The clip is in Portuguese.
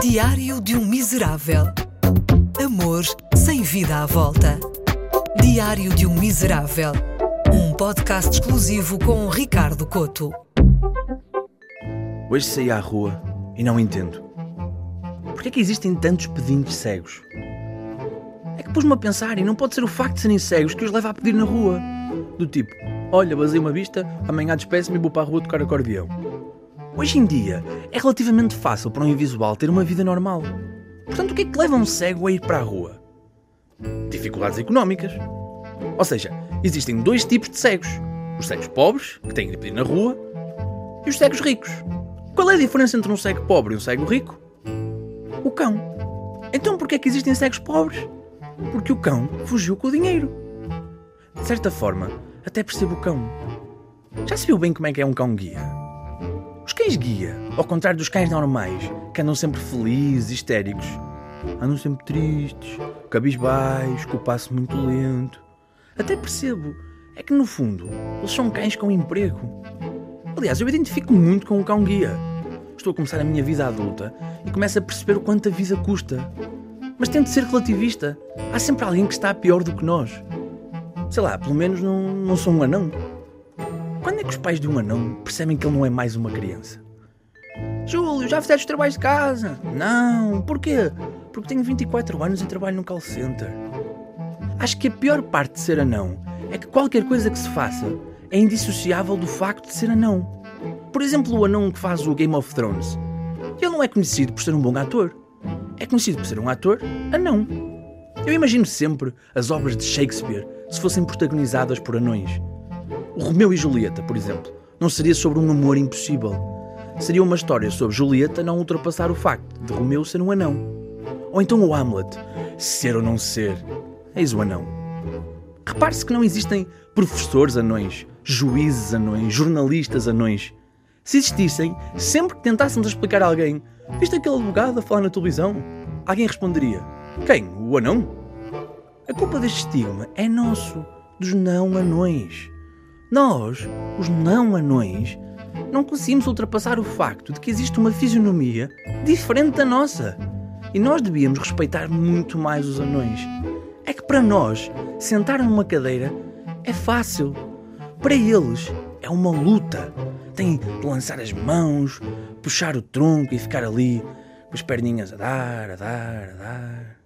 Diário de um Miserável. Amor sem vida à volta. Diário de um Miserável. Um podcast exclusivo com Ricardo Coto. Hoje saí à rua e não entendo. Porquê é que existem tantos pedintes cegos? É que pus-me a pensar e não pode ser o facto de serem cegos que os leva a pedir na rua. Do tipo, olha, basei uma vista, amanhã despeço-me e vou para a rua tocar acordeão. Hoje em dia, é relativamente fácil para um invisual ter uma vida normal. Portanto, o que é que leva um cego a ir para a rua? Dificuldades económicas. Ou seja, existem dois tipos de cegos: os cegos pobres, que têm de pedir na rua, e os cegos ricos. Qual é a diferença entre um cego pobre e um cego rico? O cão. Então, por que é que existem cegos pobres? Porque o cão fugiu com o dinheiro. De certa forma, até percebo o cão. Já se viu bem como é que é um cão guia? Cães guia, ao contrário dos cães normais, que andam sempre felizes histéricos, andam sempre tristes, cabisbaixos, com o passo muito lento. Até percebo, é que no fundo, eles são cães com emprego. Aliás, eu identifico muito com o cão guia. Estou a começar a minha vida adulta e começo a perceber o quanto a vida custa. Mas tento ser relativista. Há sempre alguém que está pior do que nós. Sei lá, pelo menos não, não sou um anão. Quando é que os pais de um anão percebem que ele não é mais uma criança? Júlio, já fizeste os trabalhos de casa? Não, porquê? Porque tenho 24 anos e trabalho num call center. Acho que a pior parte de ser anão é que qualquer coisa que se faça é indissociável do facto de ser anão. Por exemplo, o anão que faz o Game of Thrones. Ele não é conhecido por ser um bom ator. É conhecido por ser um ator anão. Eu imagino sempre as obras de Shakespeare se fossem protagonizadas por anões. O Romeu e Julieta, por exemplo, não seria sobre um amor impossível. Seria uma história sobre Julieta não ultrapassar o facto de Romeu ser um anão. Ou então o Hamlet, ser ou não ser. Eis o anão. Repare-se que não existem professores anões, juízes anões, jornalistas anões. Se existissem, sempre que tentássemos explicar a alguém, viste aquele advogado a falar na televisão? Alguém responderia: Quem? O anão? A culpa deste estigma é nosso, dos não anões. Nós, os não anões, não conseguimos ultrapassar o facto de que existe uma fisionomia diferente da nossa. E nós devíamos respeitar muito mais os anões. É que para nós, sentar numa cadeira é fácil. Para eles, é uma luta. Têm de lançar as mãos, puxar o tronco e ficar ali com as perninhas a dar, a dar, a dar.